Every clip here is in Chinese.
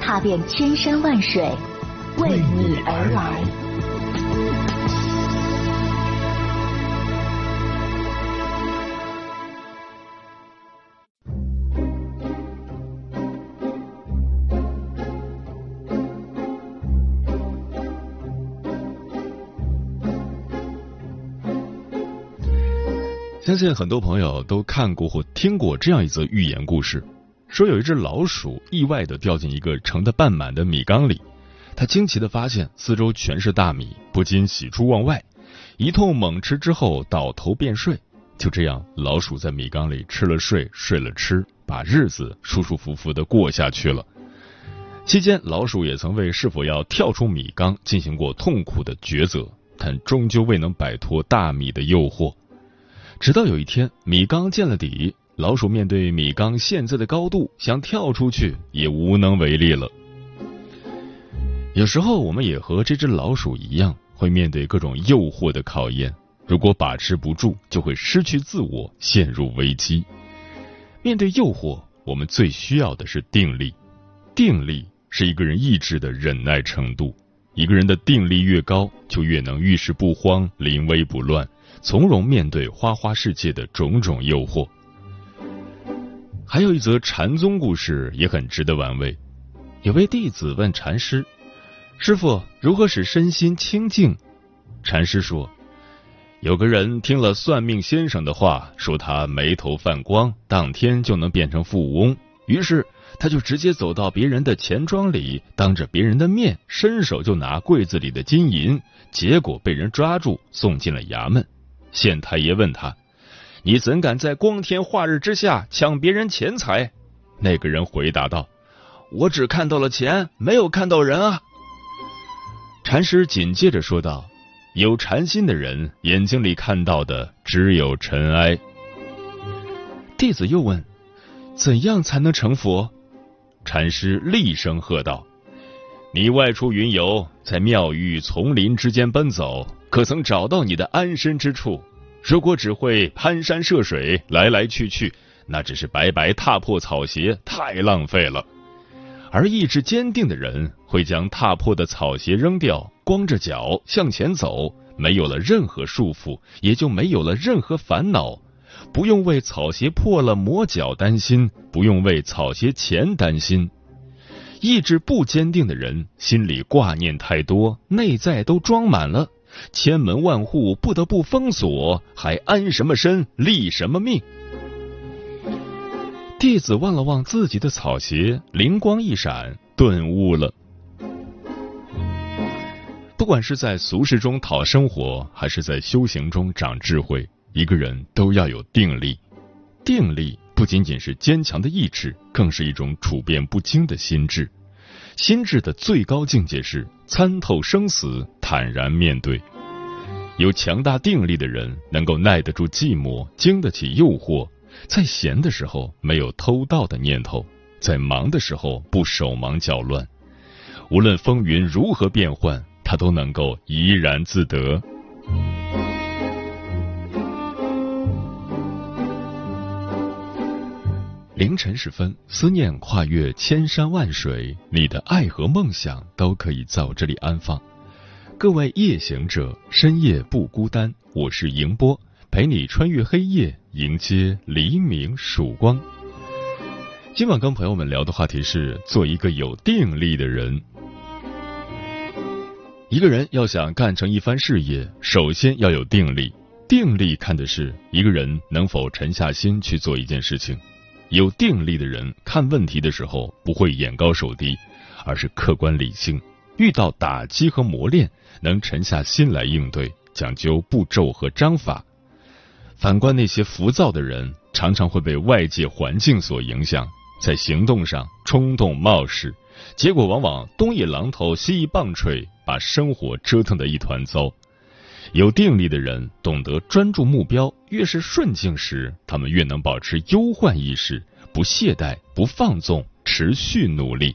踏遍千山万水，为你而来。相信很多朋友都看过或听过这样一则寓言故事，说有一只老鼠意外的掉进一个盛得半满的米缸里，它惊奇的发现四周全是大米，不禁喜出望外，一通猛吃之后倒头便睡。就这样，老鼠在米缸里吃了睡，睡了吃，把日子舒舒服服的过下去了。期间，老鼠也曾为是否要跳出米缸进行过痛苦的抉择，但终究未能摆脱大米的诱惑。直到有一天，米缸见了底，老鼠面对米缸现在的高度，想跳出去也无能为力了。有时候，我们也和这只老鼠一样，会面对各种诱惑的考验。如果把持不住，就会失去自我，陷入危机。面对诱惑，我们最需要的是定力。定力是一个人意志的忍耐程度。一个人的定力越高，就越能遇事不慌，临危不乱。从容面对花花世界的种种诱惑。还有一则禅宗故事也很值得玩味。有位弟子问禅师：“师傅，如何使身心清净？”禅师说：“有个人听了算命先生的话，说他眉头泛光，当天就能变成富翁。于是他就直接走到别人的钱庄里，当着别人的面，伸手就拿柜子里的金银，结果被人抓住，送进了衙门。”县太爷问他：“你怎敢在光天化日之下抢别人钱财？”那个人回答道：“我只看到了钱，没有看到人啊。”禅师紧接着说道：“有禅心的人，眼睛里看到的只有尘埃。”弟子又问：“怎样才能成佛？”禅师厉声喝道：“你外出云游，在庙宇、丛林之间奔走。”可曾找到你的安身之处？如果只会攀山涉水，来来去去，那只是白白踏破草鞋，太浪费了。而意志坚定的人，会将踏破的草鞋扔掉，光着脚向前走，没有了任何束缚，也就没有了任何烦恼，不用为草鞋破了磨脚担心，不用为草鞋钱担心。意志不坚定的人，心里挂念太多，内在都装满了。千门万户不得不封锁，还安什么身，立什么命？弟子望了望自己的草鞋，灵光一闪，顿悟了。不管是在俗世中讨生活，还是在修行中长智慧，一个人都要有定力。定力不仅仅是坚强的意志，更是一种处变不惊的心智。心智的最高境界是参透生死，坦然面对。有强大定力的人，能够耐得住寂寞，经得起诱惑，在闲的时候没有偷盗的念头，在忙的时候不手忙脚乱。无论风云如何变幻，他都能够怡然自得。凌晨时分，思念跨越千山万水，你的爱和梦想都可以在我这里安放。各位夜行者，深夜不孤单，我是迎波，陪你穿越黑夜，迎接黎明曙光。今晚跟朋友们聊的话题是做一个有定力的人。一个人要想干成一番事业，首先要有定力。定力看的是一个人能否沉下心去做一件事情。有定力的人看问题的时候不会眼高手低，而是客观理性。遇到打击和磨练，能沉下心来应对，讲究步骤和章法。反观那些浮躁的人，常常会被外界环境所影响，在行动上冲动冒失，结果往往东一榔头西一棒槌，把生活折腾得一团糟。有定力的人懂得专注目标，越是顺境时，他们越能保持忧患意识，不懈怠，不放纵，持续努力。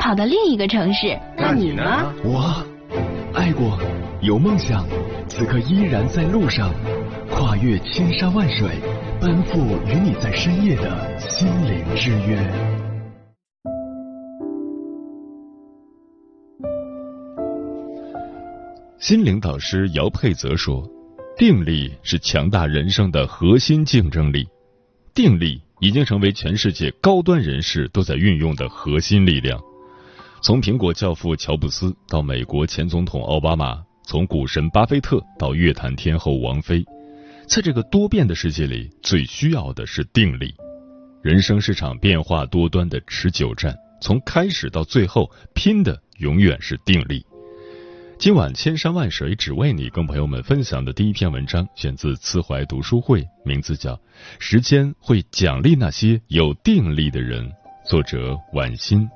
跑到另一个城市。那你呢？我爱过，有梦想，此刻依然在路上，跨越千山万水，奔赴与你在深夜的心灵之约。心灵导师姚佩泽说：“定力是强大人生的核心竞争力，定力已经成为全世界高端人士都在运用的核心力量。”从苹果教父乔布斯到美国前总统奥巴马，从股神巴菲特到乐坛天后王菲，在这个多变的世界里，最需要的是定力。人生是场变化多端的持久战，从开始到最后，拼的永远是定力。今晚千山万水只为你，跟朋友们分享的第一篇文章，选自慈怀读书会，名字叫《时间会奖励那些有定力的人》，作者晚欣。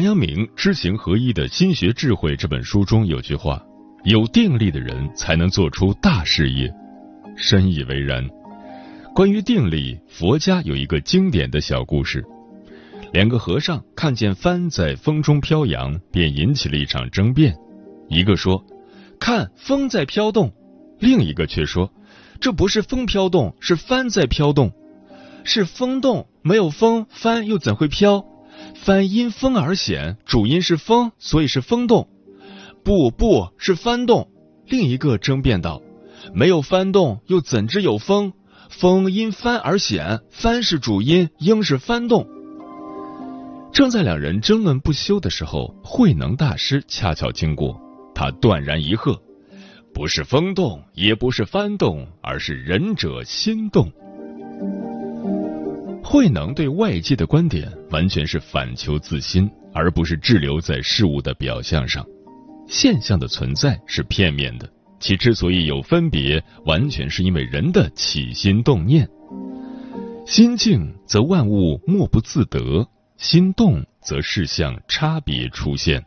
王阳明《知行合一的心学智慧》这本书中有句话：“有定力的人才能做出大事业。”深以为然。关于定力，佛家有一个经典的小故事：两个和尚看见帆在风中飘扬，便引起了一场争辩。一个说：“看风在飘动。”另一个却说：“这不是风飘动，是帆在飘动。是风动，没有风，帆又怎会飘？”帆因风而显，主因是风，所以是风动。不，不是翻动。另一个争辩道：“没有翻动，又怎知有风？风因帆而显，帆是主因，应是翻动。”正在两人争论不休的时候，慧能大师恰巧经过，他断然一喝：“不是风动，也不是翻动，而是仁者心动。”慧能对外界的观点完全是反求自心，而不是滞留在事物的表象上。现象的存在是片面的，其之所以有分别，完全是因为人的起心动念。心静则万物莫不自得，心动则事项差别出现。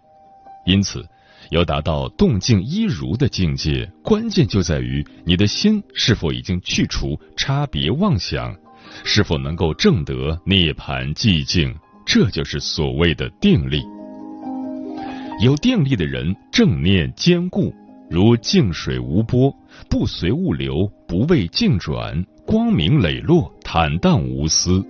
因此，要达到动静一如的境界，关键就在于你的心是否已经去除差别妄想。是否能够证得涅槃寂静？这就是所谓的定力。有定力的人，正念坚固，如静水无波，不随物流，不为境转，光明磊落，坦荡无私。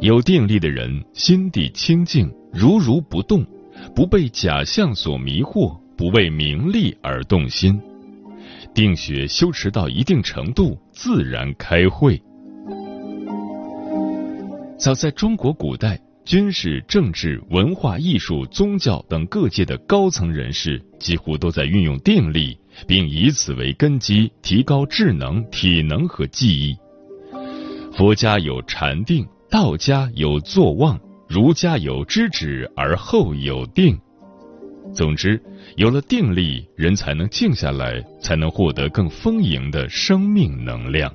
有定力的人，心地清净，如如不动，不被假象所迷惑，不为名利而动心。定学修持到一定程度，自然开慧。早在中国古代，军事、政治、文化艺术、宗教等各界的高层人士，几乎都在运用定力，并以此为根基，提高智能、体能和记忆。佛家有禅定，道家有坐忘，儒家有知止而后有定。总之，有了定力，人才能静下来，才能获得更丰盈的生命能量。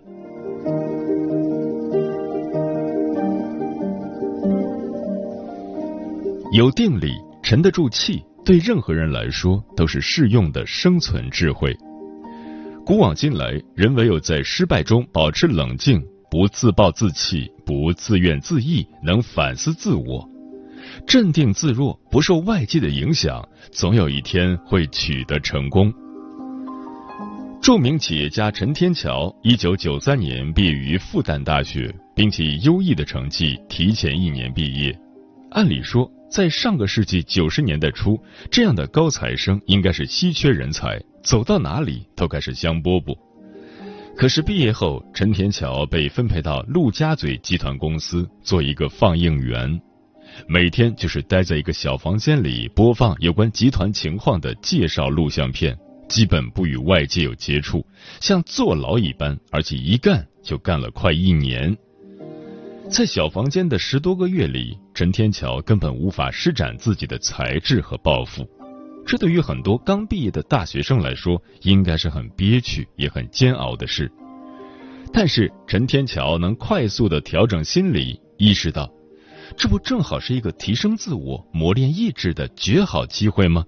有定力、沉得住气，对任何人来说都是适用的生存智慧。古往今来，人唯有在失败中保持冷静，不自暴自弃，不自怨自艾，能反思自我，镇定自若，不受外界的影响，总有一天会取得成功。著名企业家陈天桥，一九九三年毕业于复旦大学，并且以优异的成绩提前一年毕业。按理说，在上个世纪九十年代初，这样的高材生应该是稀缺人才，走到哪里都该是香饽饽。可是毕业后，陈天桥被分配到陆家嘴集团公司做一个放映员，每天就是待在一个小房间里播放有关集团情况的介绍录像片。基本不与外界有接触，像坐牢一般，而且一干就干了快一年。在小房间的十多个月里，陈天桥根本无法施展自己的才智和抱负，这对于很多刚毕业的大学生来说，应该是很憋屈也很煎熬的事。但是陈天桥能快速的调整心理，意识到，这不正好是一个提升自我、磨练意志的绝好机会吗？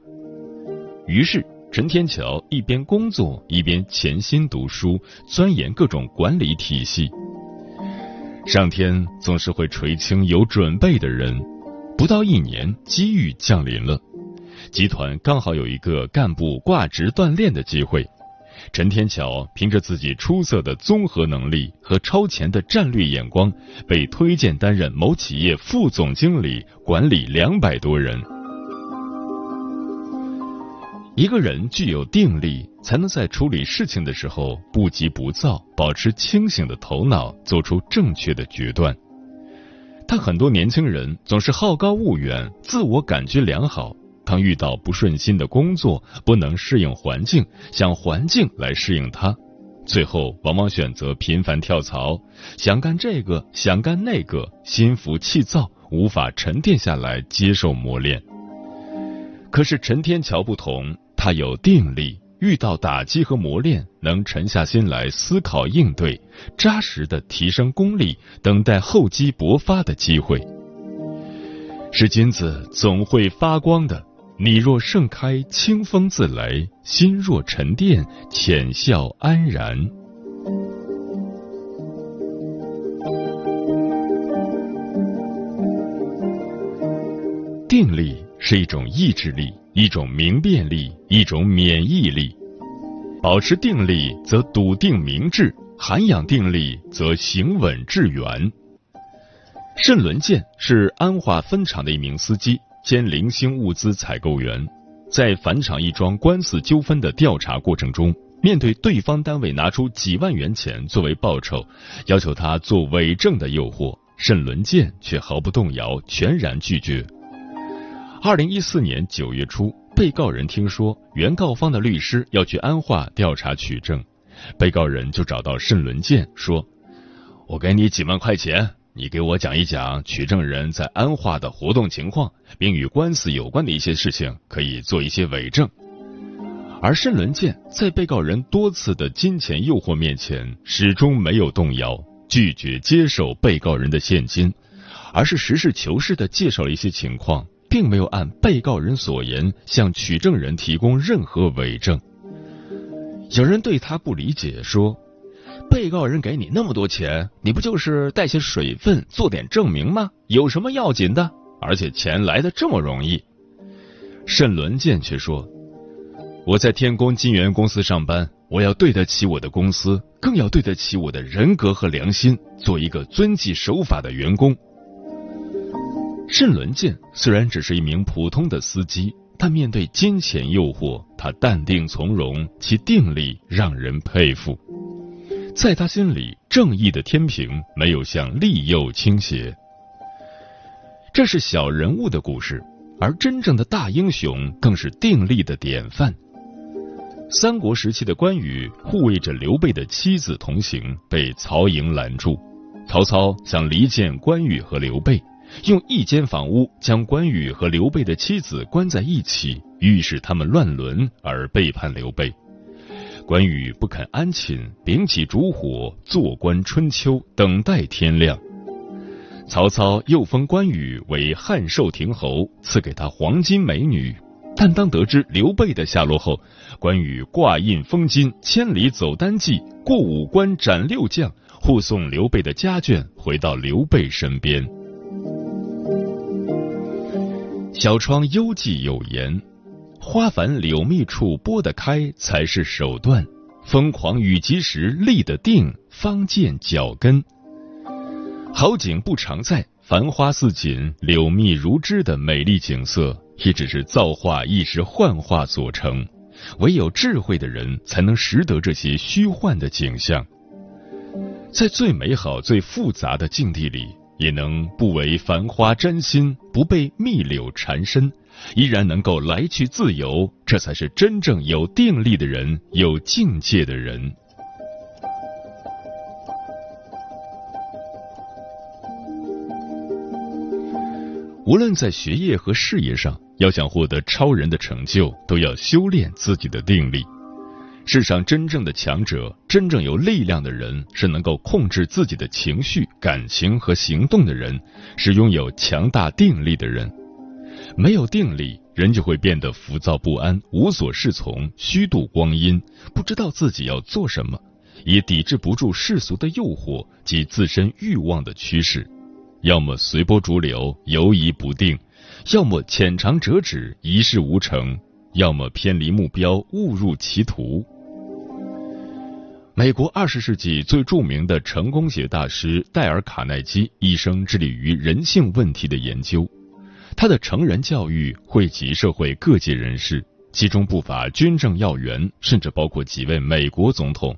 于是。陈天桥一边工作一边潜心读书，钻研各种管理体系。上天总是会垂青有准备的人。不到一年，机遇降临了，集团刚好有一个干部挂职锻炼的机会。陈天桥凭着自己出色的综合能力和超前的战略眼光，被推荐担任某企业副总经理，管理两百多人。一个人具有定力，才能在处理事情的时候不急不躁，保持清醒的头脑，做出正确的决断。但很多年轻人总是好高骛远，自我感觉良好，当遇到不顺心的工作，不能适应环境，想环境来适应他，最后往往选择频繁跳槽，想干这个，想干那个，心浮气躁，无法沉淀下来接受磨练。可是陈天桥不同。他有定力，遇到打击和磨练，能沉下心来思考应对，扎实的提升功力，等待厚积薄发的机会。是金子总会发光的，你若盛开，清风自来；心若沉淀，浅笑安然。定力是一种意志力。一种明辨力，一种免疫力。保持定力，则笃定明智；涵养定力，则行稳致远。盛伦健是安化分厂的一名司机兼零星物资采购员，在返厂一桩官司纠纷的调查过程中，面对对方单位拿出几万元钱作为报酬，要求他做伪证的诱惑，盛伦健却毫不动摇，全然拒绝。二零一四年九月初，被告人听说原告方的律师要去安化调查取证，被告人就找到盛伦健说：“我给你几万块钱，你给我讲一讲取证人在安化的活动情况，并与官司有关的一些事情，可以做一些伪证。”而盛伦健在被告人多次的金钱诱惑面前，始终没有动摇，拒绝接受被告人的现金，而是实事求是的介绍了一些情况。并没有按被告人所言向取证人提供任何伪证。有人对他不理解，说：“被告人给你那么多钱，你不就是带些水分做点证明吗？有什么要紧的？而且钱来的这么容易。”盛伦健却说：“我在天宫金源公司上班，我要对得起我的公司，更要对得起我的人格和良心，做一个遵纪守法的员工。”盛伦健虽然只是一名普通的司机，但面对金钱诱惑，他淡定从容，其定力让人佩服。在他心里，正义的天平没有向利诱倾斜。这是小人物的故事，而真正的大英雄更是定力的典范。三国时期的关羽护卫着刘备的妻子同行，被曹营拦住。曹操想离间关羽和刘备。用一间房屋将关羽和刘备的妻子关在一起，预示他们乱伦而背叛刘备。关羽不肯安寝，秉起烛火，坐观春秋，等待天亮。曹操又封关羽为汉寿亭侯，赐给他黄金美女。但当得知刘备的下落后，关羽挂印封金，千里走单骑，过五关斩六将，护送刘备的家眷回到刘备身边。小窗幽寂有言：“花繁柳密处拨得开才是手段，疯狂与及时，立得定，方见脚跟。好景不常在，繁花似锦、柳密如织的美丽景色，也只是造化一时幻化所成。唯有智慧的人，才能识得这些虚幻的景象。在最美好、最复杂的境地里，也能不为繁花沾心，不被密柳缠身，依然能够来去自由。这才是真正有定力的人，有境界的人。无论在学业和事业上，要想获得超人的成就，都要修炼自己的定力。世上真正的强者，真正有力量的人，是能够控制自己的情绪、感情和行动的人，是拥有强大定力的人。没有定力，人就会变得浮躁不安、无所适从、虚度光阴，不知道自己要做什么，也抵制不住世俗的诱惑及自身欲望的驱使。要么随波逐流，游移不定；要么浅尝辄止，一事无成；要么偏离目标，误入歧途。美国二十世纪最著名的成功学大师戴尔·卡耐基一生致力于人性问题的研究，他的成人教育惠及社会各界人士，其中不乏军政要员，甚至包括几位美国总统。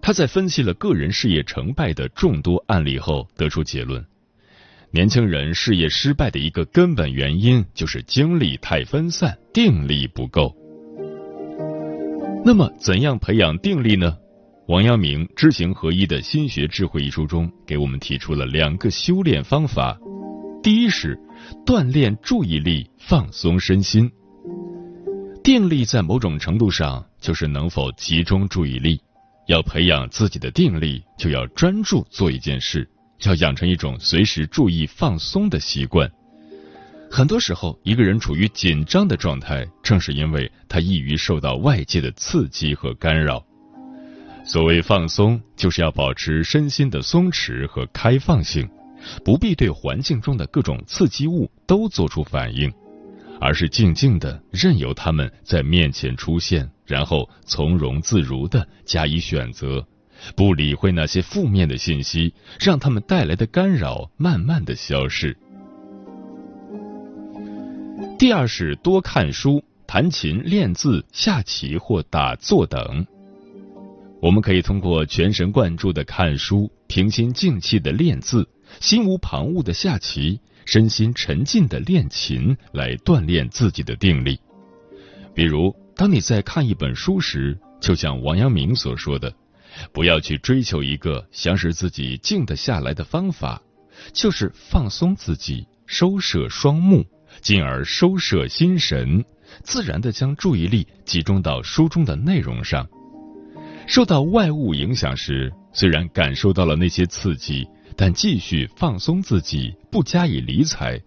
他在分析了个人事业成败的众多案例后，得出结论。年轻人事业失败的一个根本原因就是精力太分散，定力不够。那么，怎样培养定力呢？王阳明《知行合一的心学智慧》一书中给我们提出了两个修炼方法。第一是锻炼注意力，放松身心。定力在某种程度上就是能否集中注意力。要培养自己的定力，就要专注做一件事。要养成一种随时注意放松的习惯。很多时候，一个人处于紧张的状态，正是因为他易于受到外界的刺激和干扰。所谓放松，就是要保持身心的松弛和开放性，不必对环境中的各种刺激物都做出反应，而是静静的任由他们在面前出现，然后从容自如的加以选择。不理会那些负面的信息，让他们带来的干扰慢慢的消失。第二是多看书、弹琴、练字、下棋或打坐等。我们可以通过全神贯注的看书、平心静气的练字、心无旁骛的下棋、身心沉静的练琴来锻炼自己的定力。比如，当你在看一本书时，就像王阳明所说的。不要去追求一个想使自己静得下来的方法，就是放松自己，收摄双目，进而收摄心神，自然的将注意力集中到书中的内容上。受到外物影响时，虽然感受到了那些刺激，但继续放松自己，不加以理睬，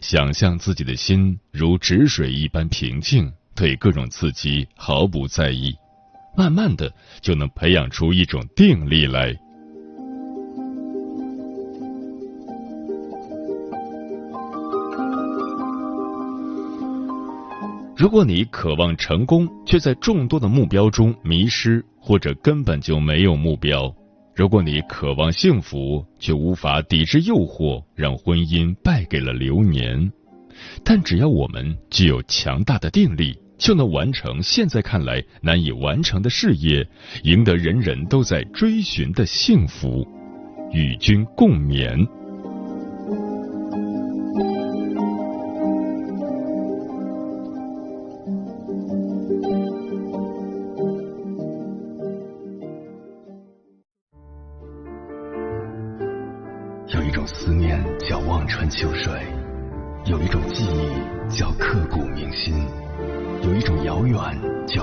想象自己的心如止水一般平静，对各种刺激毫不在意。慢慢的就能培养出一种定力来。如果你渴望成功，却在众多的目标中迷失，或者根本就没有目标；如果你渴望幸福，却无法抵制诱惑，让婚姻败给了流年，但只要我们具有强大的定力。就能完成现在看来难以完成的事业，赢得人人都在追寻的幸福，与君共勉。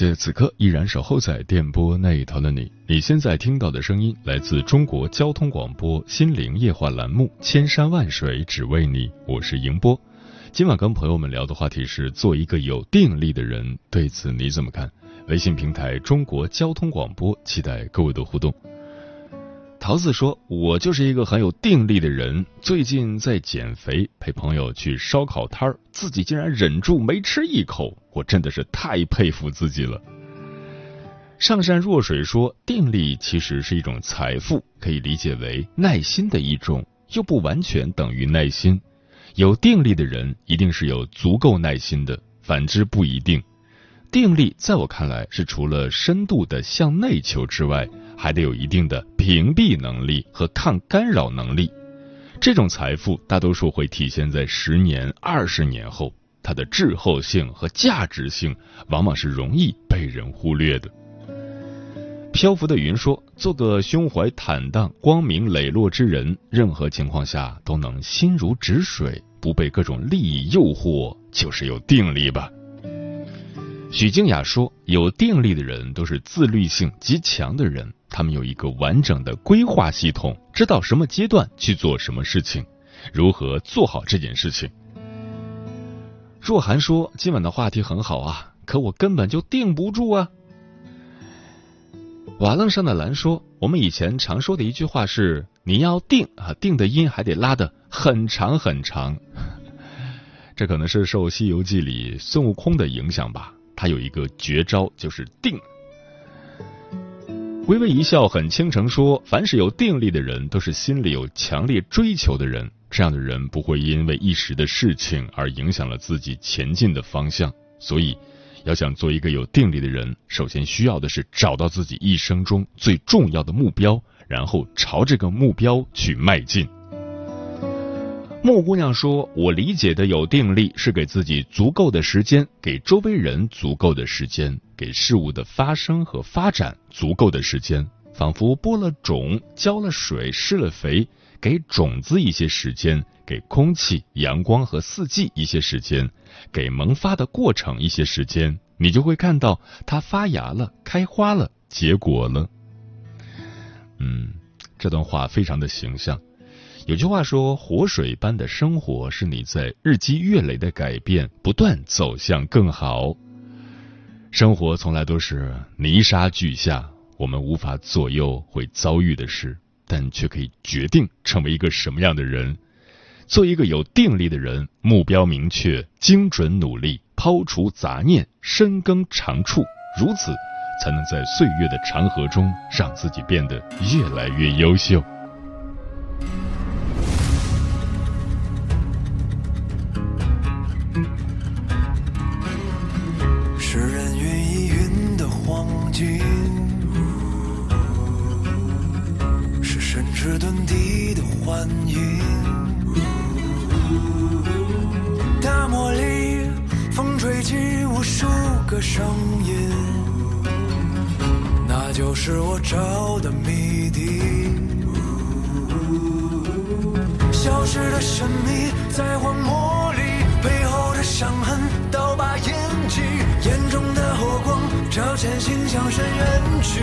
谢此刻依然守候在电波那一头的你。你现在听到的声音来自中国交通广播心灵夜话栏目《千山万水只为你》，我是迎波。今晚跟朋友们聊的话题是做一个有定力的人，对此你怎么看？微信平台中国交通广播，期待各位的互动。桃子说：“我就是一个很有定力的人，最近在减肥，陪朋友去烧烤摊儿，自己竟然忍住没吃一口，我真的是太佩服自己了。”上善若水说：“定力其实是一种财富，可以理解为耐心的一种，又不完全等于耐心。有定力的人一定是有足够耐心的，反之不一定。定力在我看来是除了深度的向内求之外。”还得有一定的屏蔽能力和抗干扰能力，这种财富大多数会体现在十年、二十年后，它的滞后性和价值性往往是容易被人忽略的。漂浮的云说：“做个胸怀坦荡、光明磊落之人，任何情况下都能心如止水，不被各种利益诱惑，就是有定力吧。”许静雅说：“有定力的人都是自律性极强的人。”他们有一个完整的规划系统，知道什么阶段去做什么事情，如何做好这件事情。若涵说：“今晚的话题很好啊，可我根本就定不住啊。”瓦楞上的蓝说：“我们以前常说的一句话是，你要定啊，定的音还得拉的很长很长。这可能是受《西游记》里孙悟空的影响吧，他有一个绝招就是定。”微微一笑，很倾城说：“凡是有定力的人，都是心里有强烈追求的人。这样的人不会因为一时的事情而影响了自己前进的方向。所以，要想做一个有定力的人，首先需要的是找到自己一生中最重要的目标，然后朝这个目标去迈进。”木姑娘说：“我理解的有定力，是给自己足够的时间，给周围人足够的时间，给事物的发生和发展足够的时间。仿佛播了种，浇了水，施了肥，给种子一些时间，给空气、阳光和四季一些时间，给萌发的过程一些时间，你就会看到它发芽了，开花了，结果了。”嗯，这段话非常的形象。有句话说：“活水般的生活是你在日积月累的改变，不断走向更好。生活从来都是泥沙俱下，我们无法左右会遭遇的事，但却可以决定成为一个什么样的人。做一个有定力的人，目标明确，精准努力，抛除杂念，深耕长处，如此才能在岁月的长河中，让自己变得越来越优秀。”幻影。大漠里，风吹起无数个声音，那就是我找的谜底。消失的神秘，在荒漠里，背后的伤痕，刀疤印记，眼中的火光，照前行向深渊去，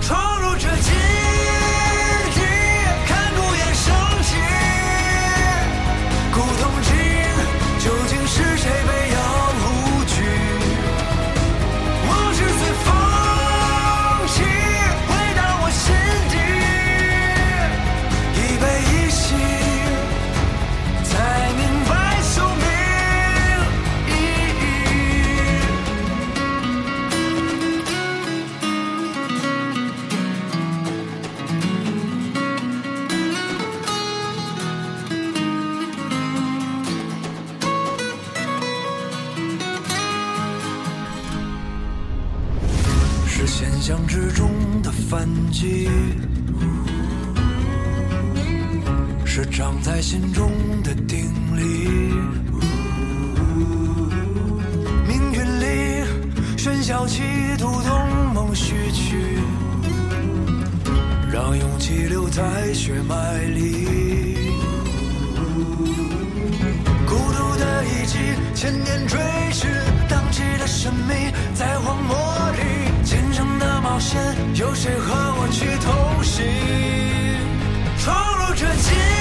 闯入这记现象之中的反击是长在心中的定力。命运里喧嚣起图，东梦序曲，让勇气留在血脉里。孤独的遗迹，千年追寻，荡起。的神秘，在荒漠里有谁和我去同行？闯入这奇